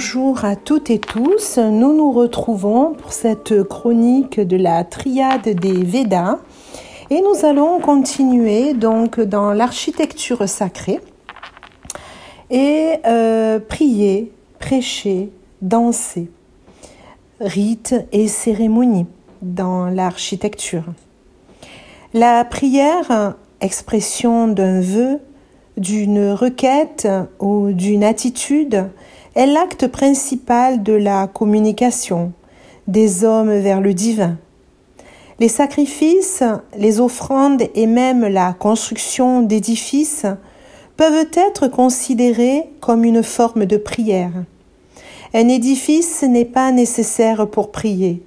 Bonjour à toutes et tous. Nous nous retrouvons pour cette chronique de la triade des Védas et nous allons continuer donc dans l'architecture sacrée et euh, prier, prêcher, danser, rites et cérémonies dans l'architecture. La prière, expression d'un vœu, d'une requête ou d'une attitude, est l'acte principal de la communication des hommes vers le divin. Les sacrifices, les offrandes et même la construction d'édifices peuvent être considérés comme une forme de prière. Un édifice n'est pas nécessaire pour prier,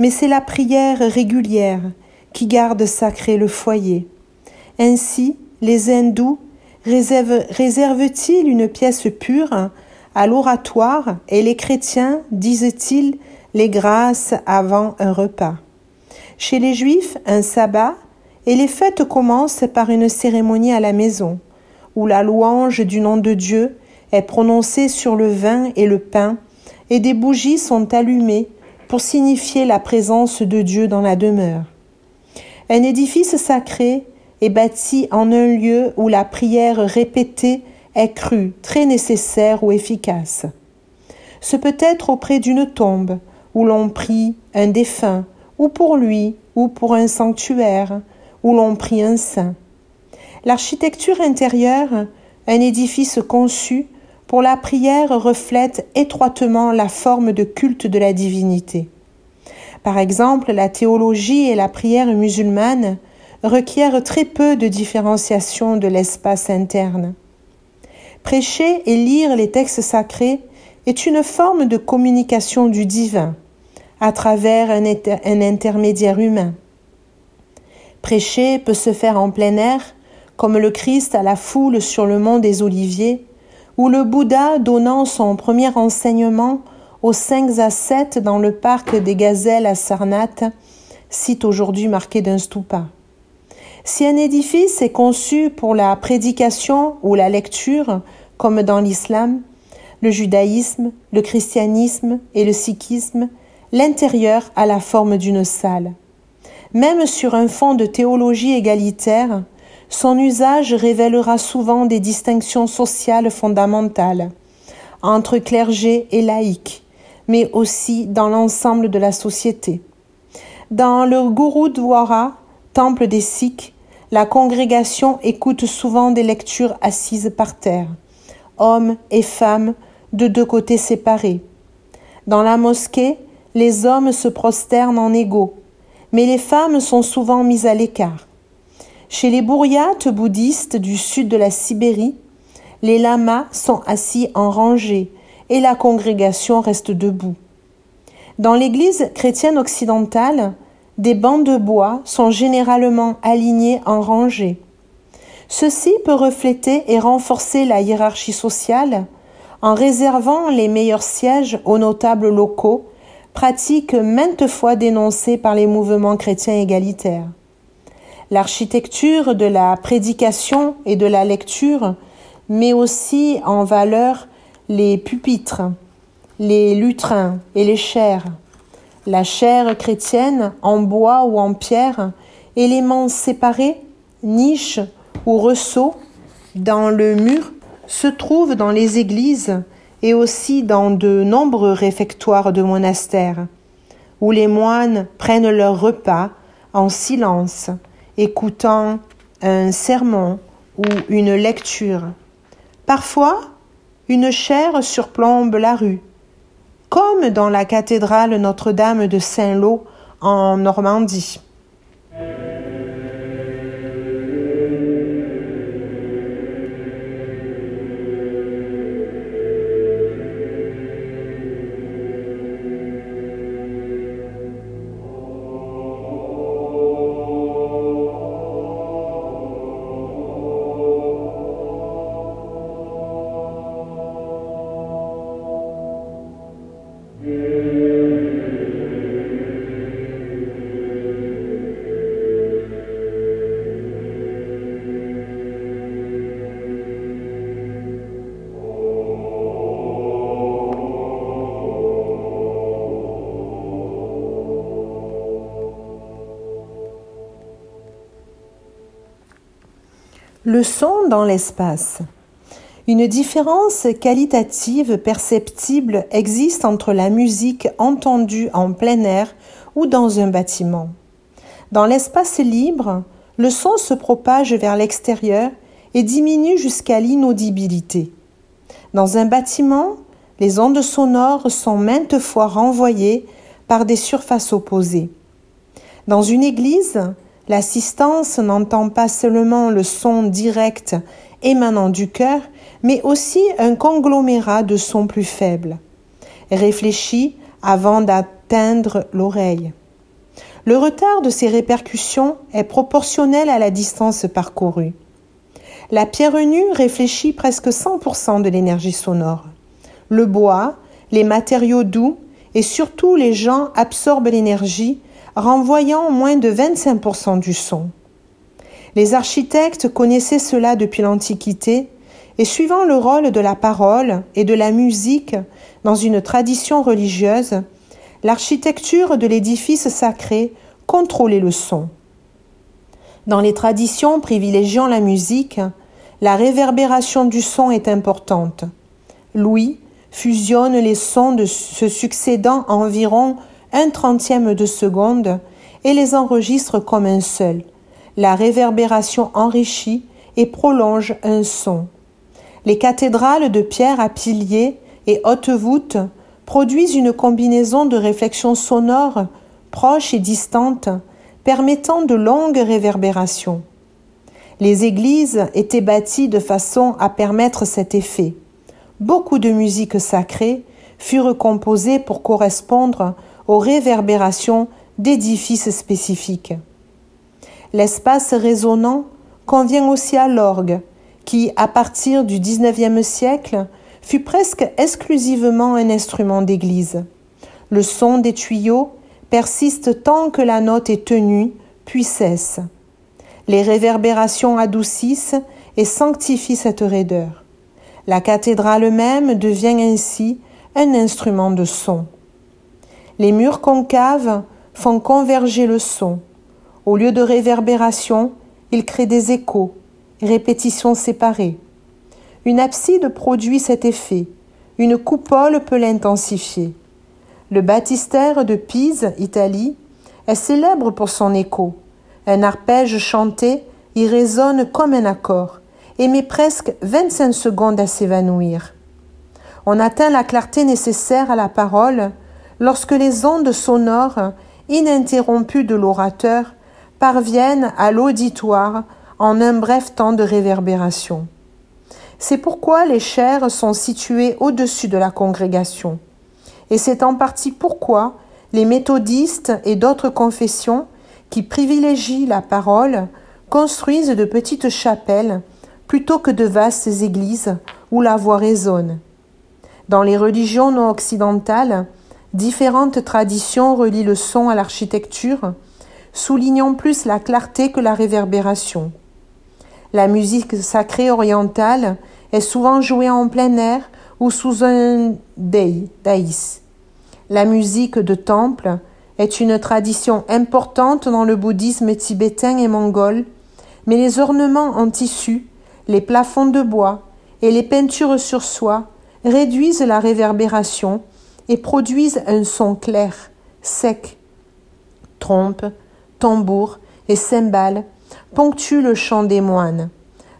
mais c'est la prière régulière qui garde sacré le foyer. Ainsi, les hindous réservent-ils une pièce pure à l'oratoire et les chrétiens disent-ils les grâces avant un repas. Chez les juifs, un sabbat et les fêtes commencent par une cérémonie à la maison, où la louange du nom de Dieu est prononcée sur le vin et le pain, et des bougies sont allumées pour signifier la présence de Dieu dans la demeure. Un édifice sacré est bâti en un lieu où la prière répétée est crue, très nécessaire ou efficace. Ce peut être auprès d'une tombe, où l'on prie un défunt, ou pour lui, ou pour un sanctuaire, où l'on prie un saint. L'architecture intérieure, un édifice conçu pour la prière reflète étroitement la forme de culte de la divinité. Par exemple, la théologie et la prière musulmane requièrent très peu de différenciation de l'espace interne. Prêcher et lire les textes sacrés est une forme de communication du divin à travers un, intermédiaire humain. Prêcher peut se faire en plein air, comme le Christ à la foule sur le mont des Oliviers, ou le Bouddha donnant son premier enseignement aux cinq ascètes dans le parc des gazelles à Sarnath, site aujourd'hui marqué d'un stupa. Si un édifice est conçu pour la prédication ou la lecture, comme dans l'islam, le judaïsme, le christianisme et le sikhisme, l'intérieur a la forme d'une salle. Même sur un fond de théologie égalitaire, son usage révélera souvent des distinctions sociales fondamentales entre clergé et laïcs, mais aussi dans l'ensemble de la société. Dans le Gurudwara, temple des Sikhs, la congrégation écoute souvent des lectures assises par terre, hommes et femmes de deux côtés séparés. Dans la mosquée, les hommes se prosternent en égaux, mais les femmes sont souvent mises à l'écart. Chez les bourriates bouddhistes du sud de la Sibérie, les lamas sont assis en rangée et la congrégation reste debout. Dans l'Église chrétienne occidentale, des bancs de bois sont généralement alignés en rangées. Ceci peut refléter et renforcer la hiérarchie sociale en réservant les meilleurs sièges aux notables locaux, pratique maintes fois dénoncée par les mouvements chrétiens égalitaires. L'architecture de la prédication et de la lecture met aussi en valeur les pupitres, les lutrins et les chairs, la chair chrétienne en bois ou en pierre, éléments séparés, niches ou ressauts dans le mur, se trouvent dans les églises et aussi dans de nombreux réfectoires de monastères, où les moines prennent leur repas en silence, écoutant un sermon ou une lecture. Parfois, une chaire surplombe la rue, comme dans la cathédrale Notre-Dame de Saint-Lô en Normandie. Le son dans l'espace. Une différence qualitative perceptible existe entre la musique entendue en plein air ou dans un bâtiment. Dans l'espace libre, le son se propage vers l'extérieur et diminue jusqu'à l'inaudibilité. Dans un bâtiment, les ondes sonores sont maintes fois renvoyées par des surfaces opposées. Dans une église, L'assistance n'entend pas seulement le son direct émanant du cœur, mais aussi un conglomérat de sons plus faibles, réfléchis avant d'atteindre l'oreille. Le retard de ces répercussions est proportionnel à la distance parcourue. La pierre nue réfléchit presque 100% de l'énergie sonore. Le bois, les matériaux doux et surtout les gens absorbent l'énergie renvoyant moins de 25% du son. Les architectes connaissaient cela depuis l'Antiquité, et suivant le rôle de la parole et de la musique dans une tradition religieuse, l'architecture de l'édifice sacré contrôlait le son. Dans les traditions privilégiant la musique, la réverbération du son est importante. Louis fusionne les sons se succédant environ un trentième de seconde et les enregistre comme un seul. La réverbération enrichit et prolonge un son. Les cathédrales de pierre à piliers et hautes voûtes produisent une combinaison de réflexions sonores proches et distantes permettant de longues réverbérations. Les églises étaient bâties de façon à permettre cet effet. Beaucoup de musiques sacrées furent composées pour correspondre aux réverbérations d'édifices spécifiques. L'espace résonnant convient aussi à l'orgue, qui, à partir du XIXe siècle, fut presque exclusivement un instrument d'église. Le son des tuyaux persiste tant que la note est tenue, puis cesse. Les réverbérations adoucissent et sanctifient cette raideur. La cathédrale même devient ainsi un instrument de son. Les murs concaves font converger le son. Au lieu de réverbération, ils créent des échos, répétitions séparées. Une abside produit cet effet, une coupole peut l'intensifier. Le baptistère de Pise, Italie, est célèbre pour son écho. Un arpège chanté y résonne comme un accord et met presque 25 secondes à s'évanouir. On atteint la clarté nécessaire à la parole lorsque les ondes sonores ininterrompues de l'orateur parviennent à l'auditoire en un bref temps de réverbération. C'est pourquoi les chaires sont situées au-dessus de la congrégation. Et c'est en partie pourquoi les méthodistes et d'autres confessions qui privilégient la parole construisent de petites chapelles plutôt que de vastes églises où la voix résonne. Dans les religions non occidentales, Différentes traditions relient le son à l'architecture, soulignant plus la clarté que la réverbération. La musique sacrée orientale est souvent jouée en plein air ou sous un dei, daïs. La musique de temple est une tradition importante dans le bouddhisme tibétain et mongol, mais les ornements en tissu, les plafonds de bois et les peintures sur soie réduisent la réverbération et produisent un son clair, sec. Trompe, tambour et cymbales ponctuent le chant des moines.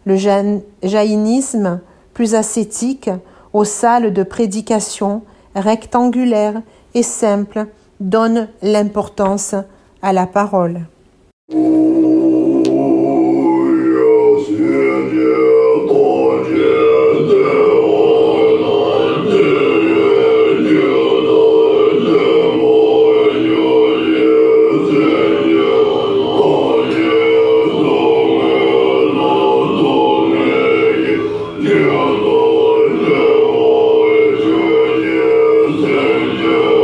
Le jaïnisme, plus ascétique, aux salles de prédication rectangulaires et simples, donne l'importance à la parole. you.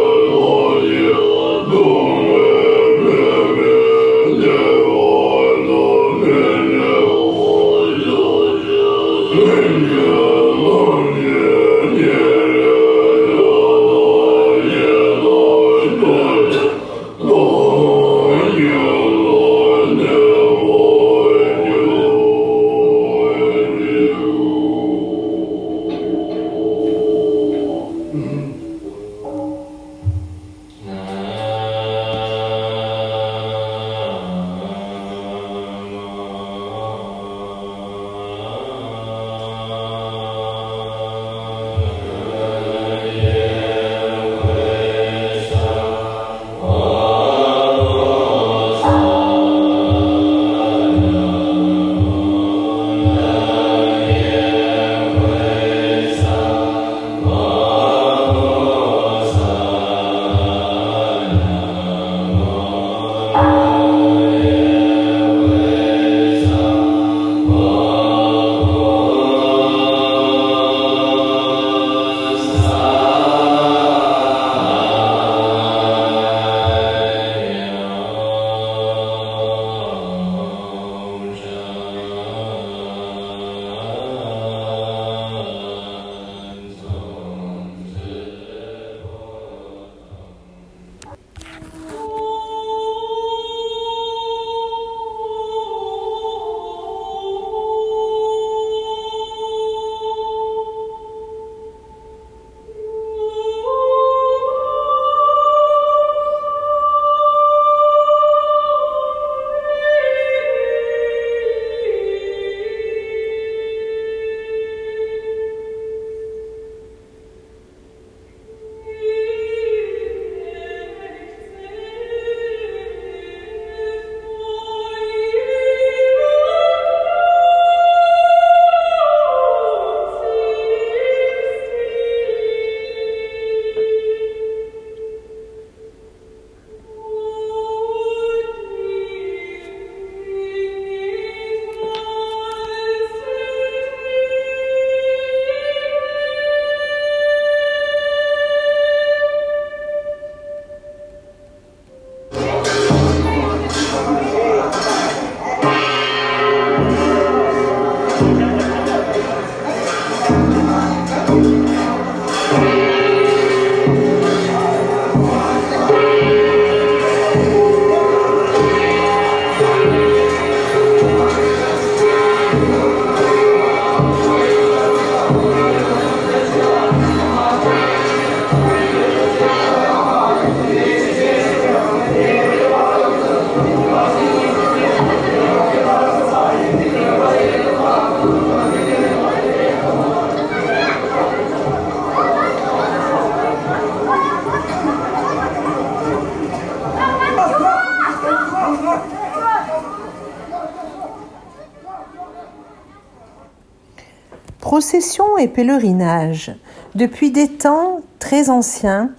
Procession et pèlerinage. Depuis des temps très anciens,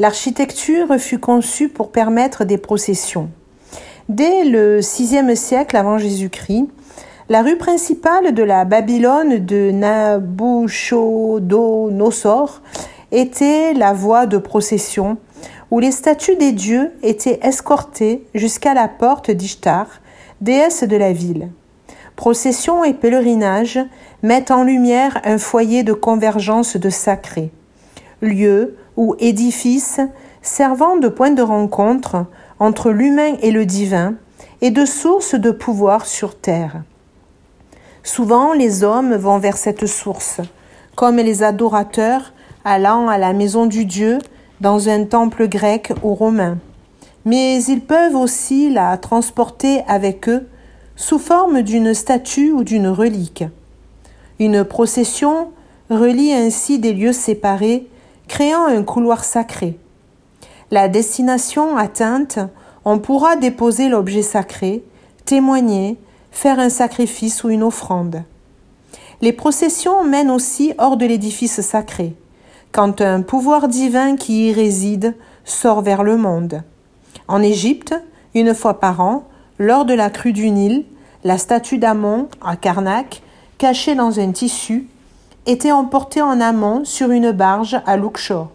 l'architecture fut conçue pour permettre des processions. Dès le VIe siècle avant Jésus-Christ, la rue principale de la Babylone de Nabuchodonosor était la voie de procession où les statues des dieux étaient escortées jusqu'à la porte d'Ishtar, déesse de la ville. Procession et pèlerinage mettent en lumière un foyer de convergence de sacrés, lieu ou édifice servant de point de rencontre entre l'humain et le divin et de source de pouvoir sur terre. Souvent, les hommes vont vers cette source, comme les adorateurs allant à la maison du Dieu dans un temple grec ou romain. Mais ils peuvent aussi la transporter avec eux sous forme d'une statue ou d'une relique. Une procession relie ainsi des lieux séparés, créant un couloir sacré. La destination atteinte, on pourra déposer l'objet sacré, témoigner, faire un sacrifice ou une offrande. Les processions mènent aussi hors de l'édifice sacré, quand un pouvoir divin qui y réside sort vers le monde. En Égypte, une fois par an, lors de la crue du Nil, la statue d'Amon, à Karnak, cachée dans un tissu, était emportée en amont sur une barge à Luxor.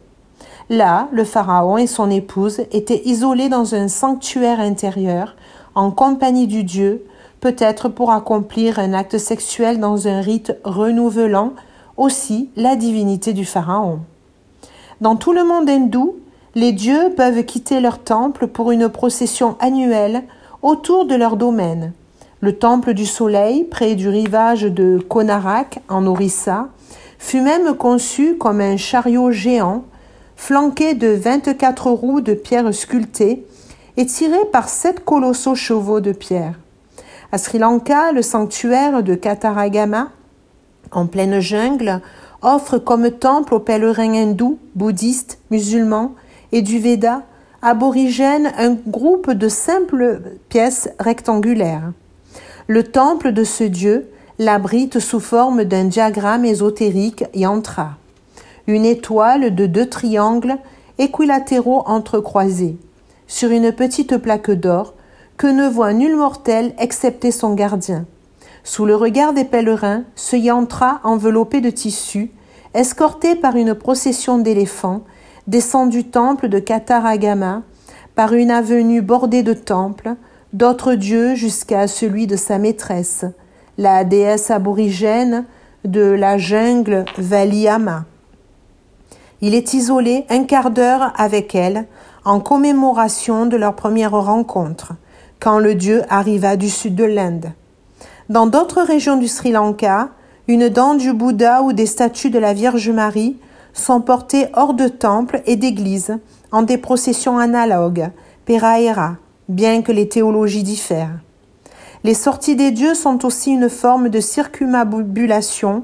Là, le pharaon et son épouse étaient isolés dans un sanctuaire intérieur, en compagnie du dieu, peut-être pour accomplir un acte sexuel dans un rite renouvelant aussi la divinité du Pharaon. Dans tout le monde hindou, les dieux peuvent quitter leur temple pour une procession annuelle autour de leur domaine. Le temple du soleil, près du rivage de Konarak, en Orissa, fut même conçu comme un chariot géant, flanqué de vingt-quatre roues de pierre sculptées et tiré par sept colossaux chevaux de pierre. À Sri Lanka, le sanctuaire de Kataragama, en pleine jungle, offre comme temple aux pèlerins hindous, bouddhistes, musulmans et du Veda aborigènes un groupe de simples pièces rectangulaires. Le temple de ce dieu l'abrite sous forme d'un diagramme ésotérique yantra, une étoile de deux triangles équilatéraux entrecroisés, sur une petite plaque d'or que ne voit nul mortel excepté son gardien. Sous le regard des pèlerins, ce yantra enveloppé de tissu, escorté par une procession d'éléphants, descend du temple de Kataragama, par une avenue bordée de temples, d'autres dieux jusqu'à celui de sa maîtresse, la déesse aborigène de la jungle Valiama. Il est isolé un quart d'heure avec elle en commémoration de leur première rencontre quand le dieu arriva du sud de l'Inde. Dans d'autres régions du Sri Lanka, une dent du Bouddha ou des statues de la Vierge Marie sont portées hors de temples et d'églises en des processions analogues, peraera, bien que les théologies diffèrent. Les sorties des dieux sont aussi une forme de circumambulation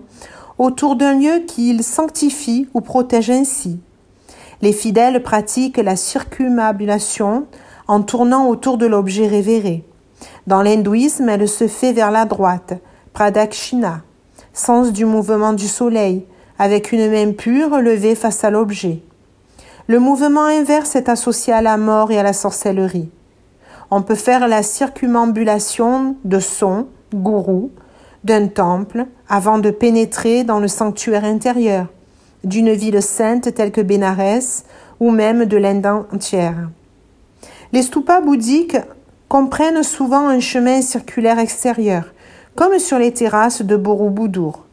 autour d'un lieu qu'ils sanctifient ou protègent ainsi. Les fidèles pratiquent la circumambulation en tournant autour de l'objet révéré. Dans l'hindouisme, elle se fait vers la droite, pradakshina, sens du mouvement du soleil, avec une main pure levée face à l'objet. Le mouvement inverse est associé à la mort et à la sorcellerie. On peut faire la circumambulation de son, gourou, d'un temple avant de pénétrer dans le sanctuaire intérieur, d'une ville sainte telle que Bénarès ou même de l'Inde entière. Les stupas bouddhiques comprennent souvent un chemin circulaire extérieur, comme sur les terrasses de Borobudur.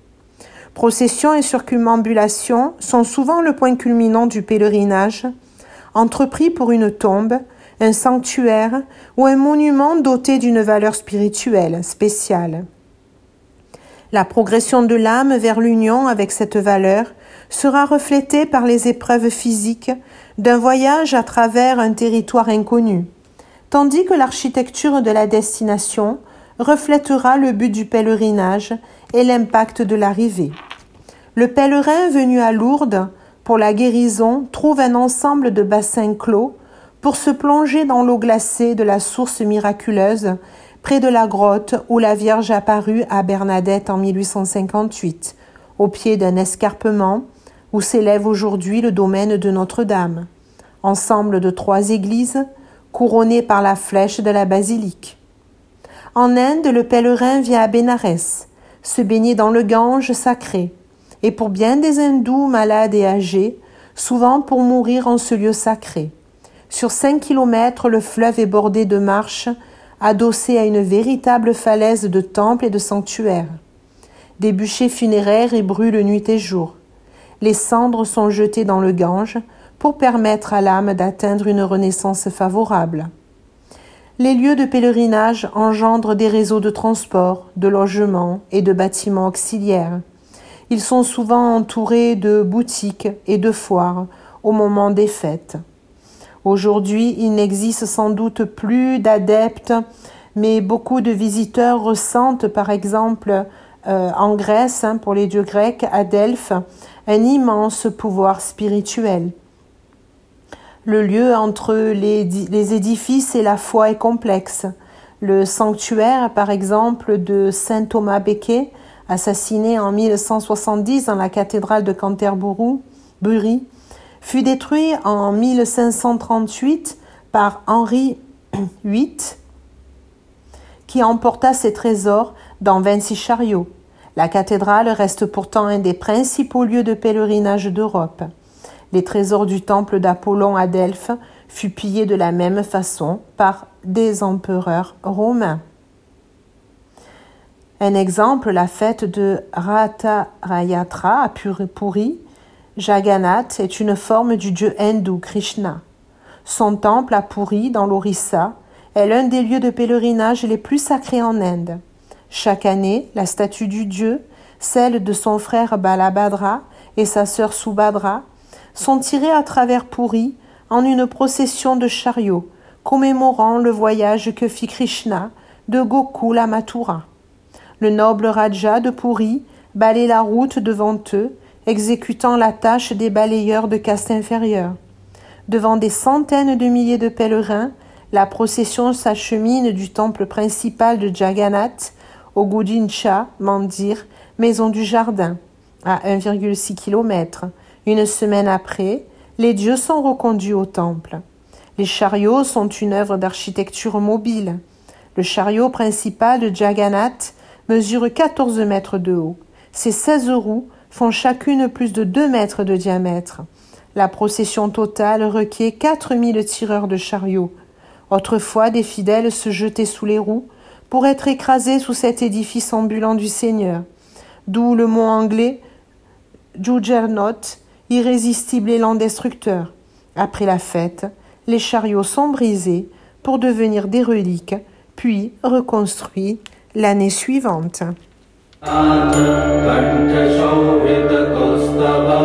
Procession et circumambulation sont souvent le point culminant du pèlerinage, entrepris pour une tombe, un sanctuaire ou un monument doté d'une valeur spirituelle spéciale. La progression de l'âme vers l'union avec cette valeur sera reflétée par les épreuves physiques d'un voyage à travers un territoire inconnu, tandis que l'architecture de la destination reflètera le but du pèlerinage et l'impact de l'arrivée. Le pèlerin venu à Lourdes pour la guérison trouve un ensemble de bassins clos pour se plonger dans l'eau glacée de la source miraculeuse près de la grotte où la Vierge apparut à Bernadette en 1858, au pied d'un escarpement où s'élève aujourd'hui le domaine de Notre-Dame, ensemble de trois églises couronnées par la flèche de la basilique. En Inde, le pèlerin vient à Bénarès, se baigner dans le Gange sacré, et pour bien des hindous malades et âgés, souvent pour mourir en ce lieu sacré. Sur cinq kilomètres, le fleuve est bordé de marches, adossé à une véritable falaise de temples et de sanctuaires. Des bûchers funéraires y brûlent nuit et jour. Les cendres sont jetées dans le Gange pour permettre à l'âme d'atteindre une renaissance favorable. Les lieux de pèlerinage engendrent des réseaux de transport, de logements et de bâtiments auxiliaires. Ils sont souvent entourés de boutiques et de foires au moment des fêtes. Aujourd'hui, il n'existe sans doute plus d'adeptes, mais beaucoup de visiteurs ressentent, par exemple, euh, en Grèce, hein, pour les dieux grecs, à Delphes, un immense pouvoir spirituel. Le lieu entre les, les édifices et la foi est complexe. Le sanctuaire, par exemple, de saint Thomas Becket, assassiné en 1170 dans la cathédrale de Canterbury, fut détruit en 1538 par Henri VIII, qui emporta ses trésors dans 26 chariots. La cathédrale reste pourtant un des principaux lieux de pèlerinage d'Europe. Les trésors du temple d'Apollon à Delphes furent pillés de la même façon par des empereurs romains. Un exemple, la fête de Ratarayatra à Puri, Jagannath est une forme du dieu hindou Krishna. Son temple à Puri, dans l'Orissa, est l'un des lieux de pèlerinage les plus sacrés en Inde. Chaque année, la statue du dieu, celle de son frère Balabhadra et sa sœur Subhadra, sont tirés à travers Puri en une procession de chariots, commémorant le voyage que fit Krishna de Gokul à Mathura. Le noble Raja de Puri balaye la route devant eux, exécutant la tâche des balayeurs de caste inférieure. Devant des centaines de milliers de pèlerins, la procession s'achemine du temple principal de Jagannath au Gudincha Mandir, maison du jardin, à 1,6 km, une semaine après, les dieux sont reconduits au temple. Les chariots sont une œuvre d'architecture mobile. Le chariot principal de Jagannath mesure 14 mètres de haut. Ses 16 roues font chacune plus de 2 mètres de diamètre. La procession totale requiert 4000 tireurs de chariots. Autrefois, des fidèles se jetaient sous les roues pour être écrasés sous cet édifice ambulant du Seigneur. D'où le mot anglais Juggernaut, irrésistible élan destructeur. Après la fête, les chariots sont brisés pour devenir des reliques, puis reconstruits l'année suivante. पञ्चशौव्यत कौस्तवा